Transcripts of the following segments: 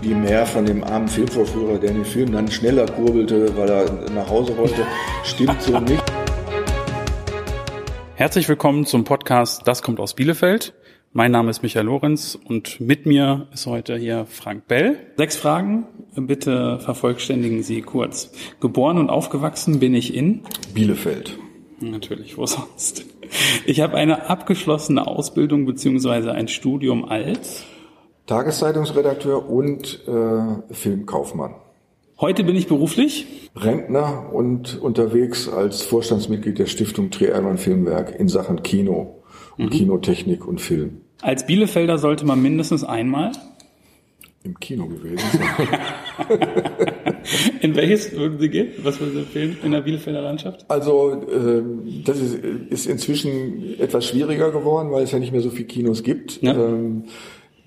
wie mehr von dem armen Filmvorführer, der den Film dann schneller kurbelte, weil er nach Hause wollte, stimmt so nicht. Herzlich willkommen zum Podcast Das kommt aus Bielefeld. Mein Name ist Michael Lorenz und mit mir ist heute hier Frank Bell. Sechs Fragen, bitte vervollständigen Sie kurz. Geboren und aufgewachsen bin ich in Bielefeld. Natürlich, wo sonst? Ich habe eine abgeschlossene Ausbildung beziehungsweise ein Studium als Tageszeitungsredakteur und äh, Filmkaufmann. Heute bin ich beruflich Rentner und unterwegs als Vorstandsmitglied der Stiftung Trianon Filmwerk in Sachen Kino und mhm. Kinotechnik und Film. Als Bielefelder sollte man mindestens einmal im Kino gewesen sein. in welches würden Sie gehen? Was würden Sie empfehlen in der Bielefelder Landschaft? Also äh, das ist, ist inzwischen etwas schwieriger geworden, weil es ja nicht mehr so viele Kinos gibt. Ja. Ähm,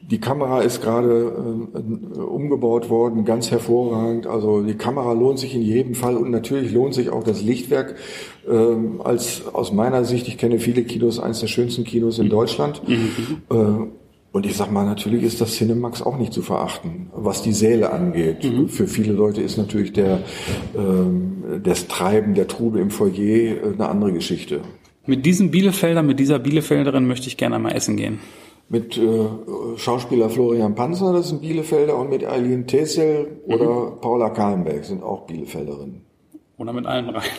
die Kamera ist gerade äh, umgebaut worden, ganz hervorragend. Also die Kamera lohnt sich in jedem Fall und natürlich lohnt sich auch das Lichtwerk. Äh, als aus meiner Sicht, ich kenne viele Kinos, eines der schönsten Kinos in Deutschland. Mhm. Äh, und ich sag mal, natürlich ist das Cinemax auch nicht zu verachten, was die Säle angeht. Mhm. Für viele Leute ist natürlich der ähm, das Treiben, der Trubel im Foyer äh, eine andere Geschichte. Mit diesem Bielefelder, mit dieser Bielefelderin möchte ich gerne einmal essen gehen mit äh, Schauspieler Florian Panzer, das ist ein Bielefelder, und mit Eileen Tesel oder mhm. Paula Kahlenberg sind auch Bielefelderinnen. Oder mit allen rein.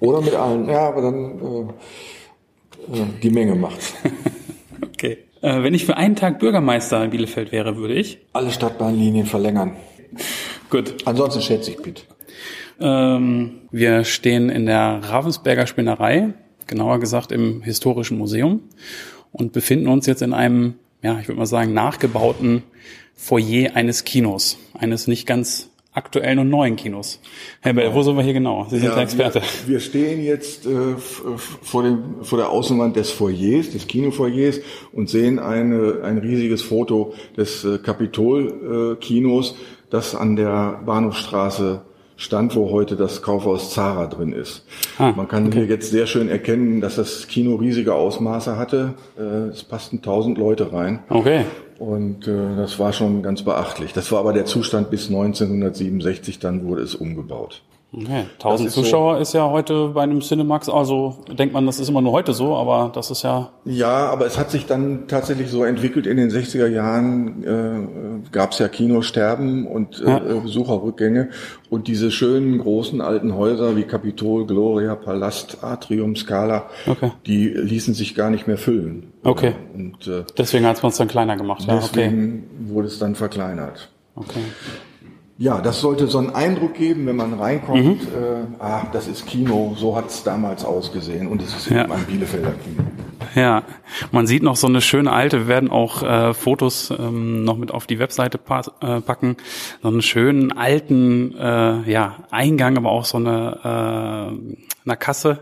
Oder mit allen, ja, aber dann äh, äh, die Menge macht's. okay. Äh, wenn ich für einen Tag Bürgermeister in Bielefeld wäre, würde ich? Alle Stadtbahnlinien verlängern. Gut. Ansonsten schätze ich Pitt. Ähm, wir stehen in der Ravensberger Spinnerei, genauer gesagt im Historischen Museum und befinden uns jetzt in einem, ja, ich würde mal sagen, nachgebauten Foyer eines Kinos, eines nicht ganz aktuellen und neuen Kinos. Herr Bell, wo sind wir hier genau? Sie sind ja, der Experte. Wir, wir stehen jetzt äh, vor, dem, vor der Außenwand des Foyers, des Kinofoyers und sehen eine, ein riesiges Foto des äh, Kapitol-Kinos, äh, das an der Bahnhofstraße stand, wo heute das Kaufhaus Zara drin ist. Ah, Man kann okay. hier jetzt sehr schön erkennen, dass das Kino riesige Ausmaße hatte. Äh, es passten 1000 Leute rein. Okay. Und äh, das war schon ganz beachtlich. Das war aber der Zustand bis 1967, dann wurde es umgebaut. Okay. 1000 ist Zuschauer so, ist ja heute bei einem Cinemax, also denkt man, das ist immer nur heute so, aber das ist ja. Ja, aber es hat sich dann tatsächlich so entwickelt. In den 60er Jahren äh, gab es ja Kinosterben und äh, ja. Besucherrückgänge und diese schönen großen alten Häuser wie Kapitol, Gloria, Palast, Atrium, Scala, okay. die ließen sich gar nicht mehr füllen. Okay. Und, äh, deswegen hat man es dann kleiner gemacht. Deswegen okay. wurde es dann verkleinert. Okay. Ja, das sollte so einen Eindruck geben, wenn man reinkommt, mhm. äh, ah, das ist Kino, so hat es damals ausgesehen und es ist ja. eben ein Bielefelder Kino. Ja, man sieht noch so eine schöne alte, wir werden auch äh, Fotos ähm, noch mit auf die Webseite pa äh, packen, so einen schönen alten äh, ja, Eingang, aber auch so eine äh, einer Kasse.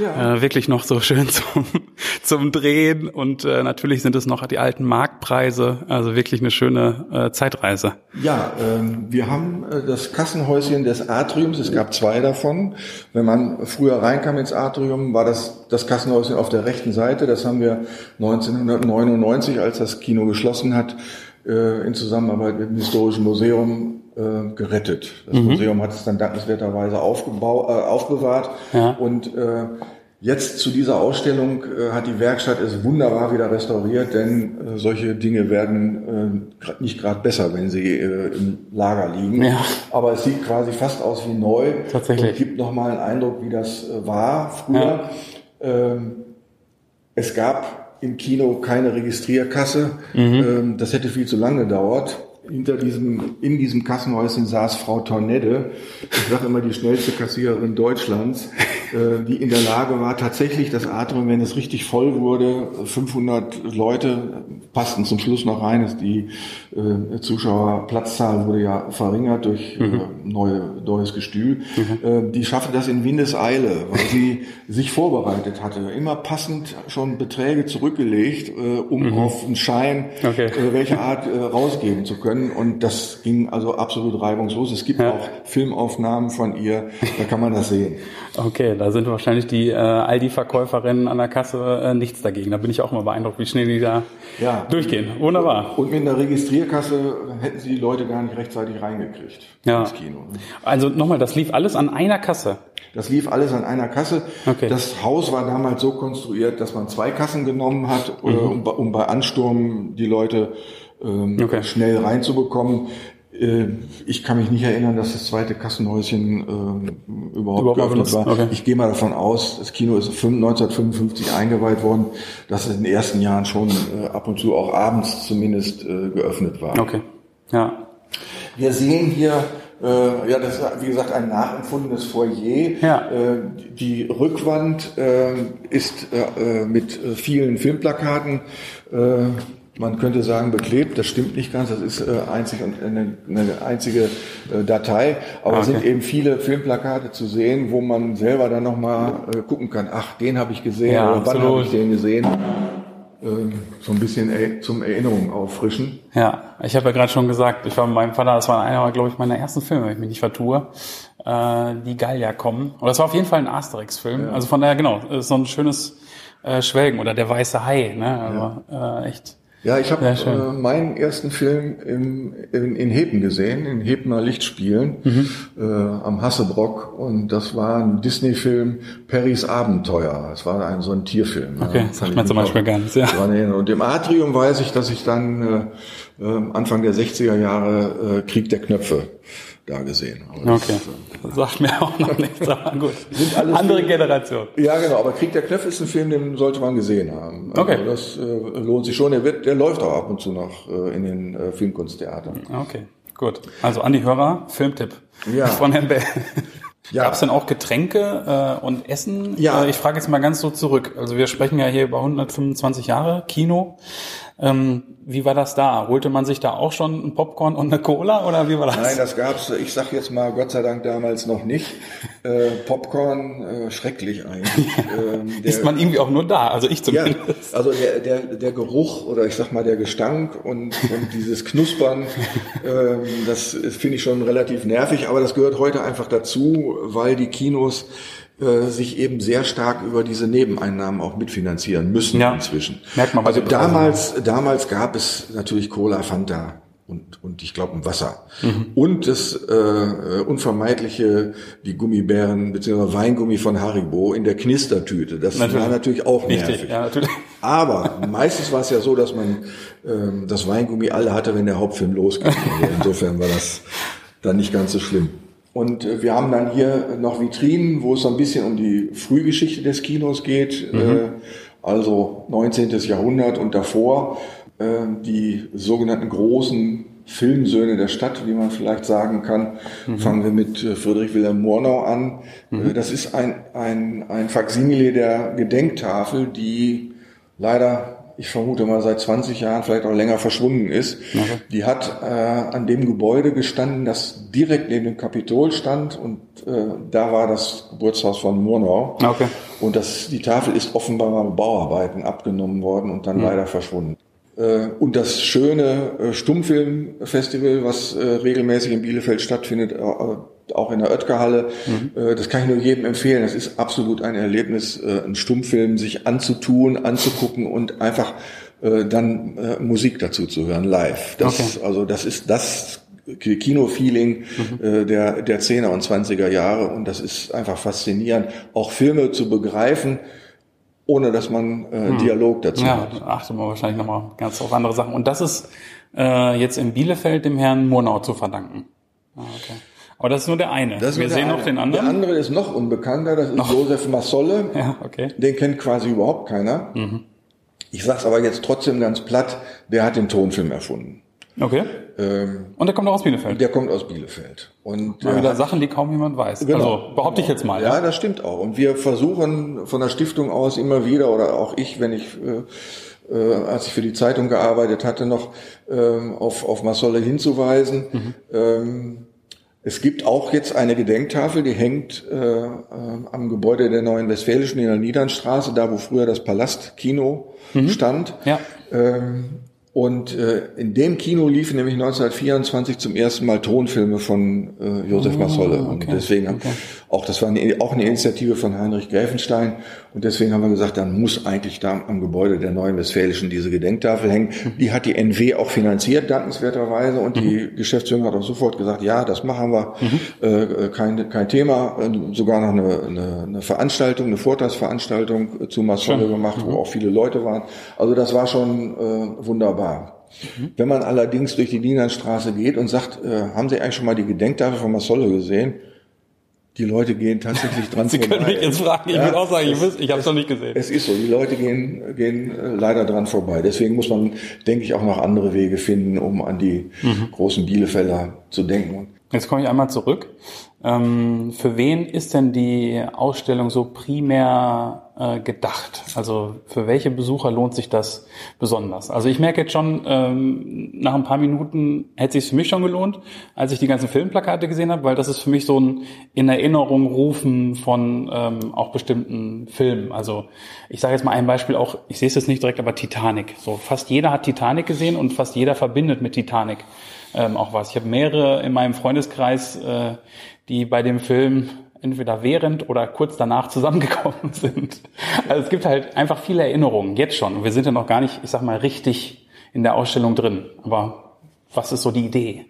Ja. Äh, wirklich noch so schön zum, zum Drehen. Und äh, natürlich sind es noch die alten Marktpreise. Also wirklich eine schöne äh, Zeitreise. Ja, ähm, wir haben äh, das Kassenhäuschen des Atriums. Es gab zwei davon. Wenn man früher reinkam ins Atrium, war das das Kassenhäuschen auf der rechten Seite. Das haben wir 1999, als das Kino geschlossen hat, äh, in Zusammenarbeit mit dem Historischen Museum äh, gerettet. Das mhm. Museum hat es dann dankenswerterweise aufgebau äh, aufbewahrt. Ja. Und äh, jetzt zu dieser Ausstellung äh, hat die Werkstatt es wunderbar wieder restauriert, denn äh, solche Dinge werden äh, nicht gerade besser, wenn sie äh, im Lager liegen. Ja. Aber es sieht quasi fast aus wie neu. Tatsächlich. Und gibt nochmal einen Eindruck, wie das äh, war früher. Ja. Ähm, es gab im Kino keine Registrierkasse. Mhm. Ähm, das hätte viel zu lange gedauert hinter diesem, in diesem Kassenhäuschen saß Frau Tornedde, ich sage immer die schnellste Kassiererin Deutschlands, äh, die in der Lage war, tatsächlich das Atrium, wenn es richtig voll wurde, 500 Leute passten zum Schluss noch rein. Die äh, Zuschauerplatzzahl wurde ja verringert durch äh, mhm. Neue, neues Gestühl. Mhm. die schaffte das in Windeseile, weil sie sich vorbereitet hatte. Immer passend schon Beträge zurückgelegt, um mhm. auf einen Schein okay. welche Art rausgeben zu können und das ging also absolut reibungslos. Es gibt ja. auch Filmaufnahmen von ihr, da kann man das sehen. Okay, Da sind wahrscheinlich die äh, Aldi-Verkäuferinnen an der Kasse äh, nichts dagegen. Da bin ich auch mal beeindruckt, wie schnell die da ja. durchgehen. Wunderbar. Und mit einer Registrierkasse hätten sie die Leute gar nicht rechtzeitig reingekriegt ja. Kino. Also nochmal, das lief alles an einer Kasse. Das lief alles an einer Kasse. Okay. Das Haus war damals so konstruiert, dass man zwei Kassen genommen hat, mhm. um, um, bei Ansturm die Leute ähm, okay. schnell reinzubekommen. Äh, ich kann mich nicht erinnern, dass das zweite Kassenhäuschen äh, überhaupt, überhaupt geöffnet war. Okay. Ich gehe mal davon aus, das Kino ist 1955 eingeweiht worden, dass es in den ersten Jahren schon äh, ab und zu auch abends zumindest äh, geöffnet war. Okay. Ja. Wir sehen hier äh, ja, das ist wie gesagt ein nachempfundenes Foyer. Ja. Äh, die Rückwand äh, ist äh, mit vielen Filmplakaten äh, man könnte sagen beklebt, das stimmt nicht ganz, das ist äh, einzig und eine, eine einzige äh, Datei, aber okay. es sind eben viele Filmplakate zu sehen, wo man selber dann nochmal äh, gucken kann, ach, den habe ich gesehen ja, oder wann habe ich den gesehen. Äh, so ein bisschen zum Erinnerung auffrischen. Ja, ich habe ja gerade schon gesagt, ich war mit meinem Vater, das war einer, glaube ich, meiner ersten Filme, wenn ich mich nicht vertue, äh, die Gallier kommen. Oder das war auf jeden Fall ein Asterix-Film. Ja. Also von daher, genau, so ein schönes äh, Schwelgen oder der weiße Hai, ne? Also ja. äh, echt ja, ich habe äh, meinen ersten Film im, in, in Hepen gesehen, in Hepener Lichtspielen mhm. äh, am Hassebrock und das war ein Disney-Film Perrys Abenteuer. Das war ein so ein Tierfilm. Okay, ja, das sagt man zum Beispiel gar nicht. Ja. Und im Atrium weiß ich, dass ich dann äh, äh Anfang der 60er Jahre äh, Krieg der Knöpfe da gesehen. Aber okay. Das, äh, sagt mir auch noch nichts, aber gut. Sind alles Andere Generation. Ja, genau. Aber Krieg der Knöpfe ist ein Film, den sollte man gesehen haben. Also okay. das äh, lohnt sich schon. Der, wird, der läuft auch ab und zu noch äh, in den äh, Filmkunsttheatern. Okay, gut. Also an die Hörer, Filmtipp ja. von Herrn Bell. Ja. Gab es denn auch Getränke äh, und Essen? Ja. Äh, ich frage jetzt mal ganz so zurück. Also wir sprechen ja hier über 125 Jahre Kino. Ähm, wie war das da? Holte man sich da auch schon ein Popcorn und eine Cola oder wie war das? Nein, das gab's. Ich sag jetzt mal Gott sei Dank damals noch nicht. Äh, Popcorn äh, schrecklich eigentlich. ähm, der, Ist man irgendwie auch nur da? Also ich zumindest. Ja, also der, der, der Geruch oder ich sag mal der Gestank und, und dieses Knuspern, ähm, das finde ich schon relativ nervig. Aber das gehört heute einfach dazu, weil die Kinos äh, sich eben sehr stark über diese Nebeneinnahmen auch mitfinanzieren müssen ja. inzwischen. Merkt man, also damals, damals gab es natürlich Cola, Fanta und, und ich glaube ein Wasser. Mhm. Und das äh, unvermeidliche, die Gummibären bzw. Weingummi von Haribo in der Knistertüte. Das natürlich. war natürlich auch nervig. Richtig, ja, natürlich. Aber meistens war es ja so, dass man ähm, das Weingummi alle hatte, wenn der Hauptfilm losging. Also insofern war das dann nicht ganz so schlimm. Und äh, wir haben dann hier noch Vitrinen, wo es so ein bisschen um die Frühgeschichte des Kinos geht, mhm. Äh, also 19. Jahrhundert und davor äh, die sogenannten großen Filmsöhne der Stadt, wie man vielleicht sagen kann. Mhm. Fangen wir mit Friedrich Wilhelm Murnau an. Mhm. Das ist ein, ein, ein Faksimile der Gedenktafel, die leider ich vermute mal seit 20 Jahren, vielleicht auch länger verschwunden ist. Okay. Die hat äh, an dem Gebäude gestanden, das direkt neben dem Kapitol stand und äh, da war das Geburtshaus von Murnau. Okay. Und das, die Tafel ist offenbar bei Bauarbeiten abgenommen worden und dann mhm. leider verschwunden. Äh, und das schöne äh, Stummfilmfestival, was äh, regelmäßig in Bielefeld stattfindet, auch in der Oetker-Halle. Mhm. Das kann ich nur jedem empfehlen. Das ist absolut ein Erlebnis, einen Stummfilm sich anzutun, anzugucken und einfach dann Musik dazu zu hören, live. Das, okay. Also das ist das Kino-Feeling mhm. der, der 10er und 20er Jahre und das ist einfach faszinierend, auch Filme zu begreifen, ohne dass man äh, hm. Dialog dazu ja, hat. Ja, achte man wahrscheinlich nochmal ganz auf andere Sachen. Und das ist äh, jetzt in Bielefeld dem Herrn Murnau zu verdanken. Ah, okay. Aber das ist nur der eine. Wir sehen eine. noch den anderen. Der andere ist noch unbekannter, das ist noch. Josef Massolle. Ja, okay. Den kennt quasi überhaupt keiner. Mhm. Ich sag's aber jetzt trotzdem ganz platt, der hat den Tonfilm erfunden. Okay. Ähm, und der kommt auch aus Bielefeld? Der kommt aus Bielefeld. Und Mal wieder Sachen, die kaum jemand weiß. Genau. Also behaupte ich jetzt mal. Ja? ja, das stimmt auch. Und wir versuchen von der Stiftung aus immer wieder, oder auch ich, wenn ich, äh, äh, als ich für die Zeitung gearbeitet hatte, noch ähm, auf, auf Massolle hinzuweisen. Mhm. Ähm, es gibt auch jetzt eine Gedenktafel, die hängt äh, äh, am Gebäude der Neuen Westfälischen in der Niedernstraße, da wo früher das Palastkino mhm. stand. Ja. Ähm, Und äh, in dem Kino liefen nämlich 1924 zum ersten Mal Tonfilme von äh, Josef oh, Massolle. Und okay, deswegen okay. Auch das war eine, auch eine Initiative von Heinrich Gräfenstein. Und deswegen haben wir gesagt, dann muss eigentlich da am Gebäude der Neuen Westfälischen diese Gedenktafel hängen. Die hat die NW auch finanziert, dankenswerterweise. Und die mhm. Geschäftsführung hat auch sofort gesagt, ja, das machen wir. Mhm. Äh, kein, kein Thema. Sogar noch eine, eine, eine Veranstaltung, eine Vortragsveranstaltung zu Massolle gemacht, wo mhm. auch viele Leute waren. Also das war schon äh, wunderbar. Mhm. Wenn man allerdings durch die Dienerstraße geht und sagt, äh, haben Sie eigentlich schon mal die Gedenktafel von Massolle gesehen? Die Leute gehen tatsächlich dran Sie vorbei. Sie können mich jetzt fragen, ich ja, will auch sagen, es, ich, ich habe es noch nicht gesehen. Es ist so, die Leute gehen, gehen äh, leider dran vorbei. Deswegen muss man, denke ich, auch noch andere Wege finden, um an die mhm. großen Bielefelder zu denken. Jetzt komme ich einmal zurück. Ähm, für wen ist denn die Ausstellung so primär äh, gedacht? Also für welche Besucher lohnt sich das besonders? Also ich merke jetzt schon, ähm, nach ein paar Minuten hätte es sich für mich schon gelohnt, als ich die ganzen Filmplakate gesehen habe, weil das ist für mich so ein in Erinnerung rufen von ähm, auch bestimmten Filmen. Also ich sage jetzt mal ein Beispiel auch, ich sehe es jetzt nicht direkt, aber Titanic. So fast jeder hat Titanic gesehen und fast jeder verbindet mit Titanic ähm, auch was. Ich habe mehrere in meinem Freundeskreis, äh, die bei dem Film entweder während oder kurz danach zusammengekommen sind. Also es gibt halt einfach viele Erinnerungen, jetzt schon. Wir sind ja noch gar nicht, ich sag mal, richtig in der Ausstellung drin. Aber was ist so die Idee?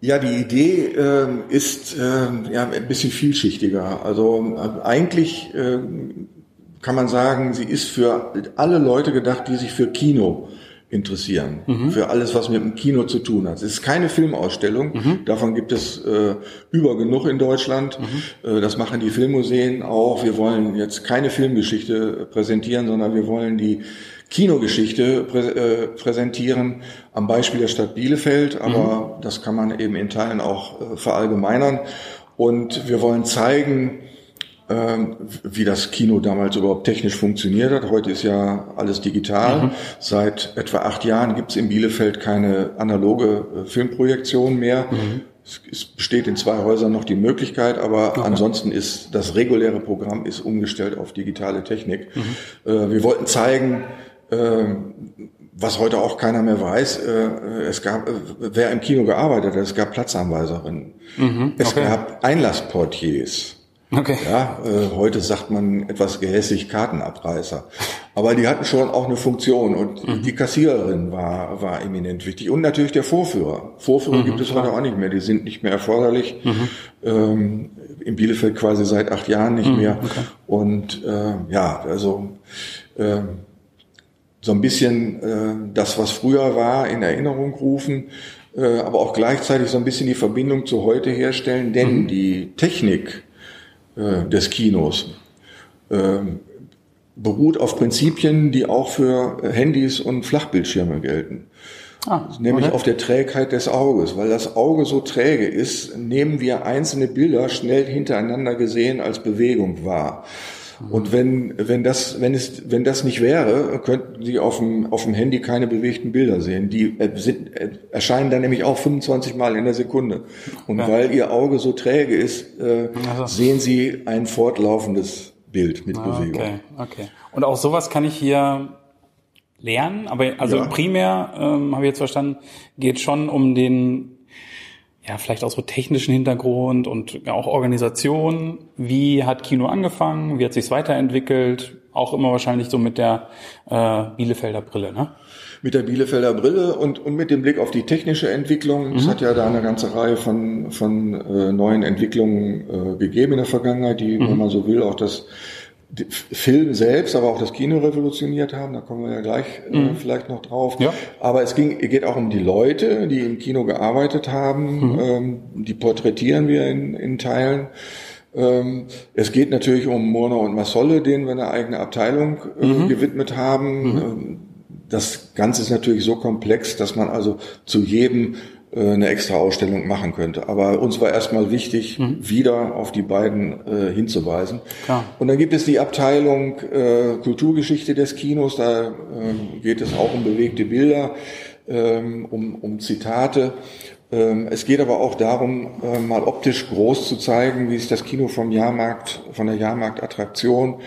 Ja, die Idee äh, ist äh, ja, ein bisschen vielschichtiger. Also äh, eigentlich äh, kann man sagen, sie ist für alle Leute gedacht, die sich für Kino interessieren. Mhm. Für alles, was mit dem Kino zu tun hat. Es ist keine Filmausstellung. Mhm. Davon gibt es äh, über genug in Deutschland. Mhm. Äh, das machen die Filmmuseen auch. Wir wollen jetzt keine Filmgeschichte präsentieren, sondern wir wollen die Kinogeschichte prä äh, präsentieren am Beispiel der Stadt Bielefeld. Aber mhm. das kann man eben in Teilen auch äh, verallgemeinern. Und wir wollen zeigen, ähm, wie das Kino damals überhaupt technisch funktioniert hat. Heute ist ja alles digital. Mhm. Seit etwa acht Jahren gibt es in Bielefeld keine analoge äh, Filmprojektion mehr. Mhm. Es besteht in zwei Häusern noch die Möglichkeit, aber okay. ansonsten ist das reguläre Programm ist umgestellt auf digitale Technik. Mhm. Äh, wir wollten zeigen, ähm, was heute auch keiner mehr weiß, äh, es gab, wer im Kino gearbeitet hat, es gab Platzanweiserinnen. Mhm. Es okay. gab Einlassportiers. Okay. Ja, äh, heute sagt man etwas gehässig Kartenabreißer. Aber die hatten schon auch eine Funktion und mhm. die Kassiererin war, war eminent wichtig. Und natürlich der Vorführer. Vorführer mhm, gibt es heute auch nicht mehr. Die sind nicht mehr erforderlich. Mhm. Ähm, in Bielefeld quasi seit acht Jahren nicht mhm, mehr. Okay. Und äh, ja, also äh, so ein bisschen äh, das, was früher war, in Erinnerung rufen, äh, aber auch gleichzeitig so ein bisschen die Verbindung zu heute herstellen, denn mhm. die Technik, äh, des Kinos ähm, beruht auf Prinzipien, die auch für Handys und Flachbildschirme gelten. Ah, nämlich okay. auf der Trägheit des Auges. Weil das Auge so träge ist, nehmen wir einzelne Bilder schnell hintereinander gesehen als Bewegung wahr. Und wenn, wenn das, wenn es, wenn das nicht wäre, könnten Sie auf dem, auf dem Handy keine bewegten Bilder sehen. Die äh, sind, äh, erscheinen dann nämlich auch 25 Mal in der Sekunde. Und ja. weil Ihr Auge so träge ist, äh, also. sehen Sie ein fortlaufendes Bild mit ah, Bewegung. Okay, okay. Und auch sowas kann ich hier lernen, aber also ja. primär, ähm, habe ich jetzt verstanden, geht schon um den ja, vielleicht auch so technischen Hintergrund und auch Organisation. Wie hat Kino angefangen? Wie hat sich's weiterentwickelt? Auch immer wahrscheinlich so mit der äh, Bielefelder Brille, ne? Mit der Bielefelder Brille und, und mit dem Blick auf die technische Entwicklung. Mhm. Es hat ja da eine ganze Reihe von, von äh, neuen Entwicklungen äh, gegeben in der Vergangenheit, die, mhm. wenn man so will, auch das Film selbst, aber auch das Kino revolutioniert haben. Da kommen wir ja gleich äh, mhm. vielleicht noch drauf. Ja. Aber es ging, geht auch um die Leute, die im Kino gearbeitet haben. Mhm. Ähm, die porträtieren wir in, in Teilen. Ähm, es geht natürlich um Murner und Massolle, denen wir eine eigene Abteilung äh, mhm. gewidmet haben. Mhm. Ähm, das Ganze ist natürlich so komplex, dass man also zu jedem eine extra Ausstellung machen könnte. Aber uns war erstmal wichtig, mhm. wieder auf die beiden äh, hinzuweisen. Klar. Und dann gibt es die Abteilung äh, Kulturgeschichte des Kinos, da äh, geht es auch um bewegte Bilder, ähm, um, um Zitate. Ähm, es geht aber auch darum, äh, mal optisch groß zu zeigen, wie sich das Kino vom Jahrmarkt, von der Jahrmarktattraktion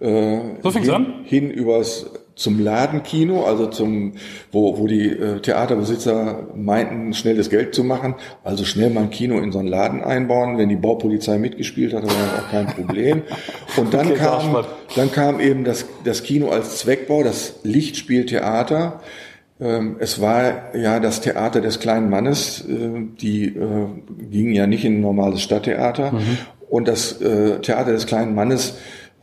äh, so hin, hin übers zum Ladenkino, also zum, wo, wo die äh, Theaterbesitzer meinten, schnell das Geld zu machen, also schnell mal ein Kino in so einen Laden einbauen. Wenn die Baupolizei mitgespielt hat, war das auch kein Problem. Und dann okay, kam, dann kam eben das, das Kino als Zweckbau, das Lichtspieltheater. Ähm, es war ja das Theater des kleinen Mannes, äh, die äh, gingen ja nicht in ein normales Stadttheater. Mhm. Und das äh, Theater des kleinen Mannes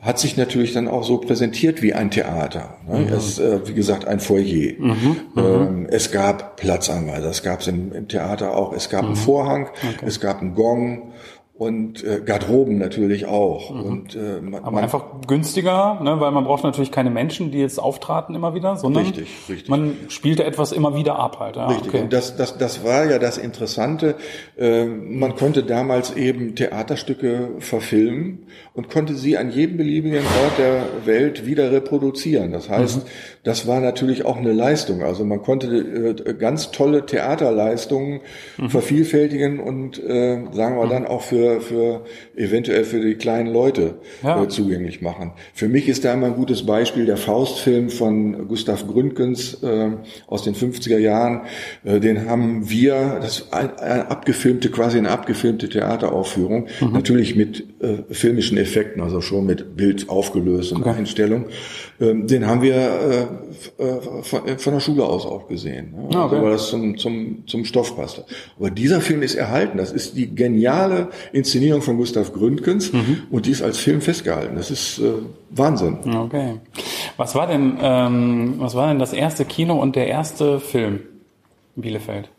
hat sich natürlich dann auch so präsentiert wie ein Theater. Ne? Mhm. Es, äh, wie gesagt, ein Foyer. Mhm. mhm. Ähm, es gab Platzanweiser, es gab es im, im, Theater auch, es gab mhm. einen Vorhang, okay. es gab einen Gong, und äh, Garderoben natürlich auch. Mhm. Und, äh, man, Aber einfach günstiger, ne, weil man braucht natürlich keine Menschen, die jetzt auftraten immer wieder, sondern richtig, richtig. man spielte etwas immer wieder ab halt. Ja, richtig. Okay. Und das, das, das war ja das Interessante. Äh, man konnte damals eben Theaterstücke verfilmen und konnte sie an jedem beliebigen Ort der Welt wieder reproduzieren. Das heißt, mhm. Das war natürlich auch eine Leistung. Also man konnte äh, ganz tolle Theaterleistungen mhm. vervielfältigen und äh, sagen wir mhm. dann auch für für, eventuell für die kleinen Leute ja. äh, zugänglich machen. Für mich ist da immer ein gutes Beispiel der Faustfilm von Gustav Gründgens äh, aus den 50er Jahren. Äh, den haben wir, das ist eine, eine abgefilmte, quasi eine abgefilmte Theateraufführung, mhm. natürlich mit äh, filmischen Effekten, also schon mit Bild aufgelöst und okay. Einstellung. Ähm, den haben wir äh von, äh, von, der Schule aus auch gesehen, ne? Also, okay. weil das zum, zum, zum Stoff passte. Aber dieser Film ist erhalten. Das ist die geniale Inszenierung von Gustav Gründgens mhm. und die ist als Film festgehalten. Das ist äh, Wahnsinn. Okay. Was war denn, ähm, was war denn das erste Kino und der erste Film in Bielefeld?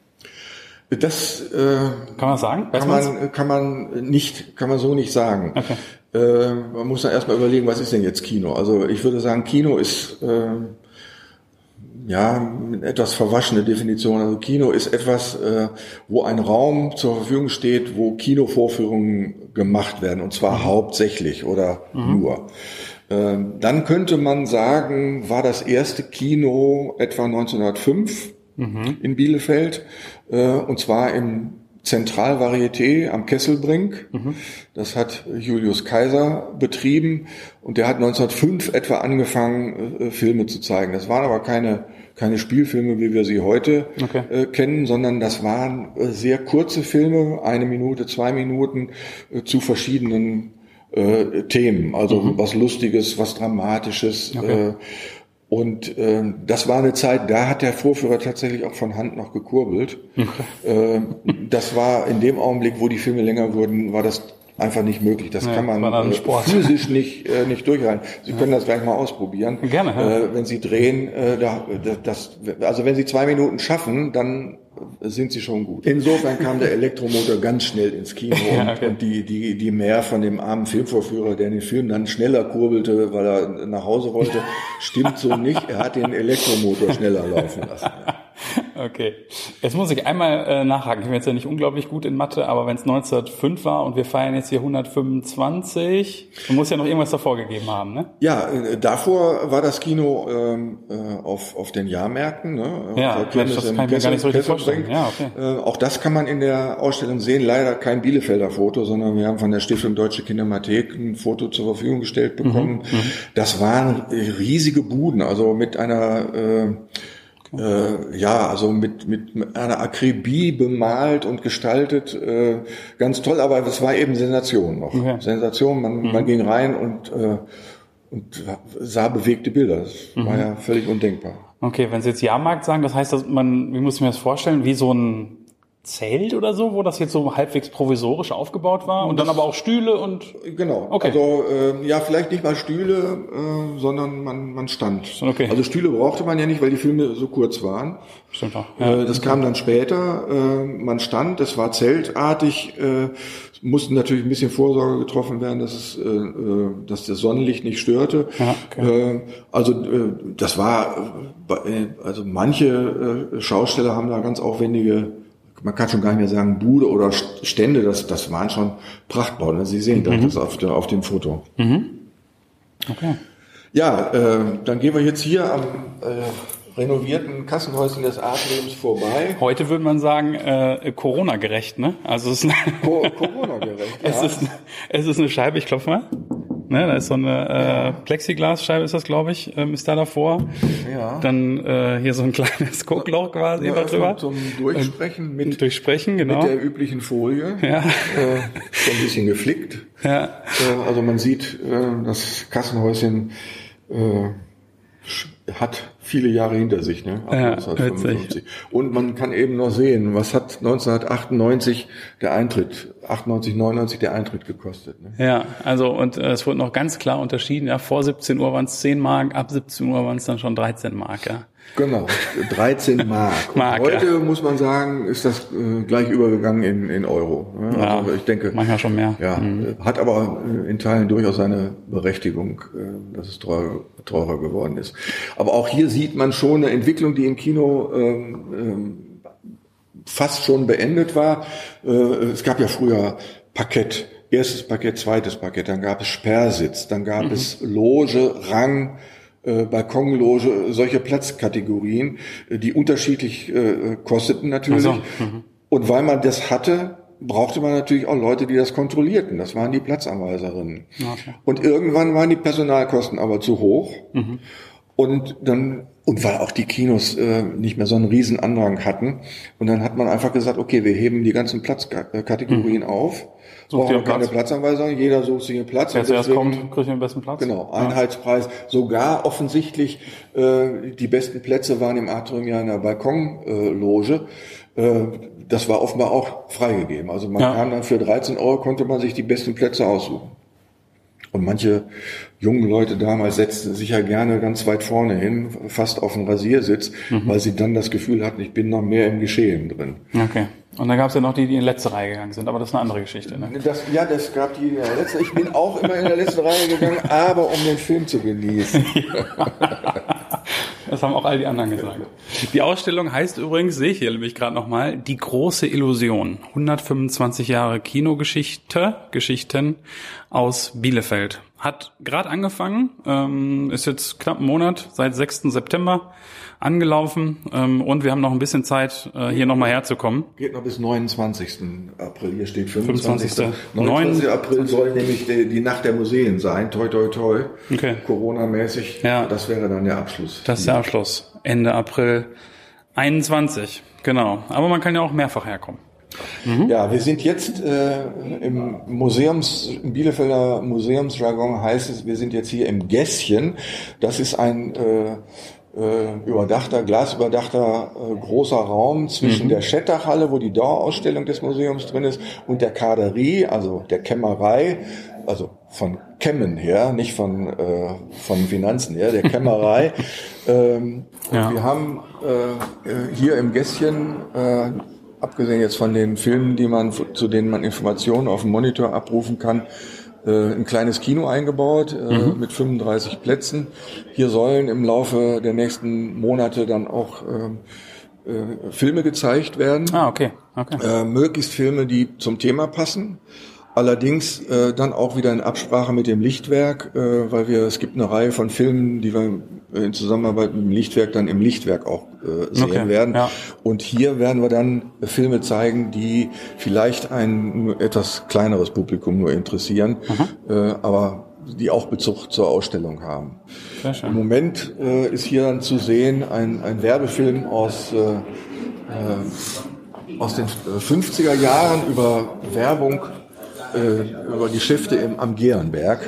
Das äh, kann man sagen? kann man, kann man nicht, kann man so nicht sagen. Okay. Äh, man muss dann erstmal überlegen, was ist denn jetzt Kino? Also ich würde sagen, Kino ist äh, ja, etwas verwaschene Definition. Also Kino ist etwas, äh, wo ein Raum zur Verfügung steht, wo Kinovorführungen gemacht werden, und zwar mhm. hauptsächlich oder mhm. nur. Ähm, dann könnte man sagen, war das erste Kino etwa 1905 mhm. in Bielefeld, äh, und zwar im Zentralvarieté am Kesselbrink. Mhm. Das hat Julius Kaiser betrieben und der hat 1905 etwa angefangen, äh, Filme zu zeigen. Das waren aber keine, keine Spielfilme, wie wir sie heute okay. äh, kennen, sondern das waren äh, sehr kurze Filme, eine Minute, zwei Minuten äh, zu verschiedenen äh, Themen. Also mhm. was Lustiges, was Dramatisches. Okay. Äh, und äh, das war eine Zeit, da hat der Vorführer tatsächlich auch von Hand noch gekurbelt. Okay. Äh, das war in dem Augenblick, wo die Filme länger wurden, war das einfach nicht möglich. Das ja, kann man äh, physisch nicht, äh, nicht durchhalten. Sie ja. können das gleich mal ausprobieren. Gerne. Ja. Äh, wenn Sie drehen, äh, da, das, also wenn Sie zwei Minuten schaffen, dann sind sie schon gut. Insofern kam der Elektromotor ganz schnell ins Kino ja, okay. und, die, die, die mehr von dem armen Filmvorführer, der den Film dann schneller kurbelte, weil er nach Hause wollte, stimmt so nicht. Er hat den Elektromotor schneller laufen lassen. Okay. Jetzt muss ich einmal äh, nachhaken. Ich bin jetzt ja nicht unglaublich gut in Mathe, aber wenn es 1905 war und wir feiern jetzt hier 125, dann muss ja noch irgendwas davor gegeben haben, ne? Ja, äh, davor war das Kino ähm, äh, auf, auf den Jahrmärkten. Ne? Ja, Mensch, das kann ich mir gar nicht so richtig vorstellen. Ja, okay. Äh, auch das kann man in der Ausstellung sehen. Leider kein Bielefelder Foto, sondern wir haben von der Stiftung Deutsche Kinemathek ein Foto zur Verfügung gestellt bekommen. Mhm, mhm. das waren riesige Buden, also mit einer äh, äh, ja, also mit, mit einer Akribie bemalt und gestaltet, äh, ganz toll, aber es war eben Sensation noch. Okay. Sensation, man, mhm. man ging rein und, äh, und sah bewegte Bilder. Das mhm. war ja völlig undenkbar. Okay, wenn Sie jetzt Jahrmarkt sagen, das heißt, dass man, wie muss ich mir das vorstellen, wie so ein Zelt oder so, wo das jetzt so halbwegs provisorisch aufgebaut war und das, dann aber auch Stühle und genau. Okay. Also äh, ja, vielleicht nicht mal Stühle, äh, sondern man man stand. Okay. Also Stühle brauchte man ja nicht, weil die Filme so kurz waren. Stimmt auch. Ja. Äh, das kam dann später. Äh, man stand, es war zeltartig. Äh, mussten natürlich ein bisschen Vorsorge getroffen werden, dass es, äh, äh dass das Sonnenlicht nicht störte. Ja, okay. äh, also äh, das war, äh, also manche äh, Schausteller haben da ganz aufwendige man kann schon gar nicht mehr sagen Bude oder Stände, das, das waren schon Prachtbauten. Sie sehen mhm. das auf, der, auf dem Foto. Mhm. Okay. Ja, äh, dann gehen wir jetzt hier am äh, renovierten Kassenhäuschen des Artlebens vorbei. Heute würde man sagen, äh, Corona-gerecht, ne? Also es ist Co Corona-gerecht. es, ja. ist, es ist eine Scheibe, ich klopfe mal. Ne, da ist so eine äh, Plexiglasscheibe, ist das, glaube ich, ähm, ist da davor. Ja. Dann äh, hier so ein kleines Guckloch quasi Ja, drüber. Zum Durchsprechen mit, Durchsprechen, genau. mit der üblichen Folie. Ja. Äh, so ein bisschen geflickt. Ja. Äh, also man sieht, äh, das Kassenhäuschen äh, hat viele Jahre hinter sich, ne? Ab Ja, 1955. Und man kann eben noch sehen, was hat 1998 der Eintritt, 98, 99 der Eintritt gekostet. Ne? Ja, also und äh, es wurde noch ganz klar unterschieden. Ja, vor 17 Uhr waren es 10 Mark, ab 17 Uhr waren es dann schon 13 Mark. Ja. Genau, 13 Mark. Mark, heute muss man sagen, ist das äh, gleich übergegangen in, in Euro. ne? Ja, also ich denke, manchmal schon mehr. Ja, äh, hat aber äh, in Teilen durchaus seine Berechtigung, äh, dass es teurer, teurer geworden ist. Aber auch hier sieht man schon eine Entwicklung, die im Kino ähm, ähm, fast schon beendet war. Äh, es gab ja früher Parkett, erstes Parkett, zweites Parkett, dann gab es Sperrsitz, dann gab es Loge, Rang, äh, Balkonloge, solche Platzkategorien, äh, die unterschiedlich äh, kosteten natürlich. So, mhm. Und weil man das hatte, brauchte man natürlich auch Leute, die das kontrollierten. Das waren die Platzanweiserinnen. Okay. Und irgendwann waren die Personalkosten aber zu hoch. Und dann, und weil auch die Kinos äh, nicht mehr so einen riesen Andrang hatten. Und dann hat man einfach gesagt, okay, wir heben die ganzen Platzkategorien auf. Sucht Brauchen keine Platz. Platzanweisung, jeder sucht sich einen Platz. Wer zuerst kommt, kriegt den besten Platz. Genau, Einheitspreis. Sogar offensichtlich äh, die besten Plätze waren im Atrium ja in der Balkonloge. Äh, das war offenbar auch freigegeben. Also man Ja. kam dann für 13 Euro, konnte man sich die besten Plätze aussuchen. Und manche jungen Leute damals setzten sich ja gerne ganz weit vorne hin, fast auf den Rasiersitz, Mhm. weil sie dann das Gefühl hatten, ich bin noch mehr im Geschehen drin. Okay. Und dann gab es ja noch die, die in letzte Reihe gegangen sind, aber das ist eine andere Geschichte. Ne? Das, ja, das gab die in der letzten. Ich bin auch immer in der letzten Reihe gegangen, aber um den Film zu genießen. Das haben auch all die anderen gesagt. Die Ausstellung heißt übrigens, sehe ich hier nämlich gerade nochmal, Die große Illusion. 125 Jahre Kinogeschichte, Geschichten aus Bielefeld. Hat gerade angefangen, ähm, ist jetzt knapp einen Monat, seit 6. September angelaufen ähm, und wir haben noch ein bisschen Zeit, äh, hier nochmal herzukommen. Geht noch bis 29. April. Hier steht 25. 25. 29. April soll nämlich die, die Nacht der Museen sein. Toi, toi, toi. Okay. Corona-mäßig. Ja. Das wäre dann der Abschluss. Das ist der Abschluss. Ende April 21. Genau. Aber man kann ja auch mehrfach herkommen. Ja, wir sind jetzt äh, im Museums, im Bielefelder Museumsjargon heißt es, wir sind jetzt hier im Gässchen. Das ist ein äh, äh, überdachter, glasüberdachter äh, großer Raum zwischen der Schettachhalle, wo die Dauerausstellung des Museums drin ist, und der Kaderie, also der Kämmerei, also von Kämmen her, nicht von, äh, von Finanzen her, der Kämmerei. ähm, Ja. und wir haben äh, äh, hier im Gässchen äh, abgesehen jetzt von den Filmen, die man, zu denen man Informationen auf dem Monitor abrufen kann, äh, ein kleines Kino eingebaut äh, mit 35 Plätzen. Hier sollen im Laufe der nächsten Monate dann auch ähm, äh, Filme gezeigt werden. Ah, okay. okay. Äh, möglichst Filme, die zum Thema passen. Allerdings äh, dann auch wieder in Absprache mit dem Lichtwerk, äh, weil wir es gibt eine Reihe von Filmen, die wir in Zusammenarbeit mit dem Lichtwerk dann im Lichtwerk auch äh, sehen Okay, werden. ja. Und hier werden wir dann Filme zeigen, die vielleicht ein etwas kleineres Publikum nur interessieren, äh, aber die auch Bezug zur Ausstellung haben. Im. Moment äh, ist hier dann zu sehen ein, ein Werbefilm aus, äh, äh, aus den äh, 50er Jahren über Werbung, äh, über Geschäfte im, am Gehrenberg.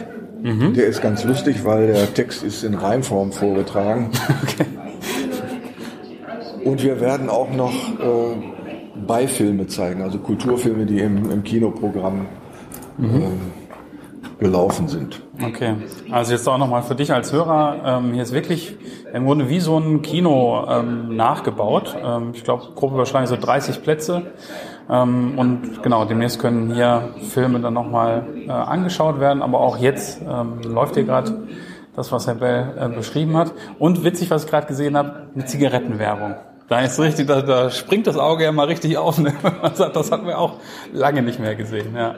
Der ist ganz lustig, weil der Text ist in Reimform vorgetragen. Und wir werden auch noch äh, Beifilme zeigen, also Kulturfilme, die im, im Kinoprogramm ähm, gelaufen sind. Okay, also jetzt auch nochmal für dich als Hörer, ähm, hier ist wirklich im Grunde wie so ein Kino ähm, nachgebaut. Ähm, ich glaube, grob überschlagen so 30 Plätze. Ähm, und genau, demnächst können hier Filme dann nochmal äh, angeschaut werden, aber auch jetzt ähm, läuft hier gerade das, was Herr Bell äh, beschrieben hat. Und witzig, was ich gerade gesehen habe, eine Zigarettenwerbung. Da ist richtig, da, da springt das Auge ja mal richtig auf. Ne? Das hatten wir auch lange nicht mehr gesehen. Ja,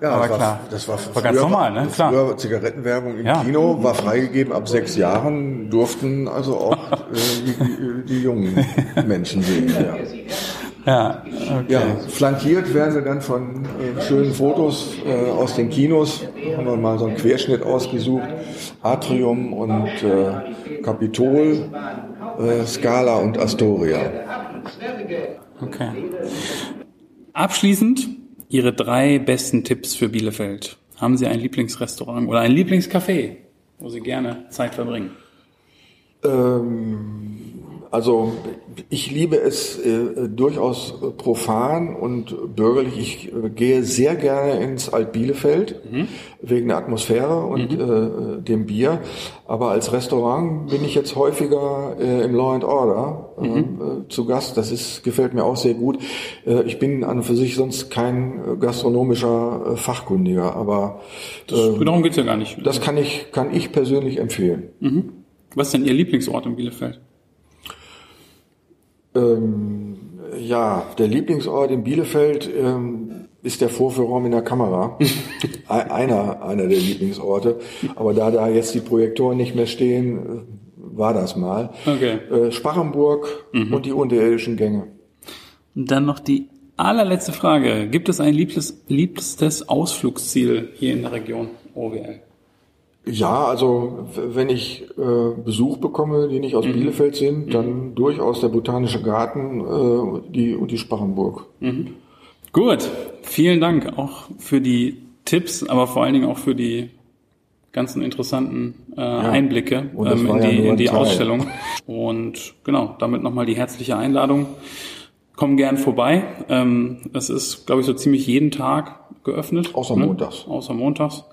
aber das war, klar. Das war, War ganz normal, ne? Klar. Früher Zigarettenwerbung im Ja. Kino war freigegeben. Ab sechs Jahren durften also auch äh, die, die jungen Menschen sehen. Ja. Ja, okay. Ja, flankiert werden sie dann von äh, schönen Fotos äh, aus den Kinos. haben wir mal so einen Querschnitt ausgesucht. Atrium und äh, Kapitol, äh, Scala und Astoria. Okay. Abschließend Ihre drei besten Tipps für Bielefeld. Haben Sie ein Lieblingsrestaurant oder ein Lieblingscafé, wo Sie gerne Zeit verbringen? Ähm, also ich liebe es äh, durchaus profan und bürgerlich. Ich äh, gehe sehr gerne ins Alt-Bielefeld mhm. wegen der Atmosphäre und mhm. äh, dem Bier. Aber als Restaurant bin ich jetzt häufiger äh, im Law and Order äh, mhm. zu Gast. Das ist gefällt mir auch sehr gut. Äh, ich bin an und für sich sonst kein gastronomischer Fachkundiger, aber das, darum geht's ja gar nicht. Das kann ich kann ich persönlich empfehlen. Mhm. Was ist denn Ihr Lieblingsort in Bielefeld? Ähm, ja, der Lieblingsort in Bielefeld ähm, ist der Vorführraum in der Kamera. einer, einer der Lieblingsorte. Aber da da jetzt die Projektoren nicht mehr stehen, äh, war das mal. Okay. Äh, Spachenburg mhm. und die unterirdischen Gänge. Und dann noch die allerletzte Frage. Gibt es ein liebstes, liebstes Ausflugsziel hier in der Region OWL? Ja, also wenn ich äh, Besuch bekomme, die nicht aus mhm. Bielefeld sind, mhm. dann durchaus der Botanische Garten äh, die, und die Spachenburg. Mhm. Gut, vielen Dank auch für die Tipps, aber vor allen Dingen auch für die ganzen interessanten äh, ja. Einblicke ähm, in die, ja in die Ausstellung. Und genau, damit nochmal die herzliche Einladung. Komm gern vorbei. Ähm, es ist, glaube ich, so ziemlich jeden Tag geöffnet. Außer ne? montags. Außer montags.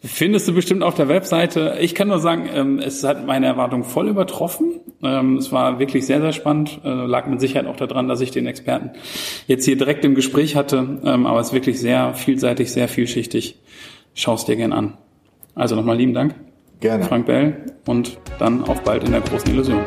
Findest du bestimmt auf der Webseite. Ich kann nur sagen, ähm, es hat meine Erwartungen voll übertroffen. Ähm, es war wirklich sehr, sehr spannend. Äh, lag mit Sicherheit auch daran, dass ich den Experten jetzt hier direkt im Gespräch hatte. Ähm, aber es ist wirklich sehr vielseitig, sehr vielschichtig. Schau es dir gern an. Also nochmal lieben Dank. Gerne. Frank Bell und dann auf bald in der großen Illusion.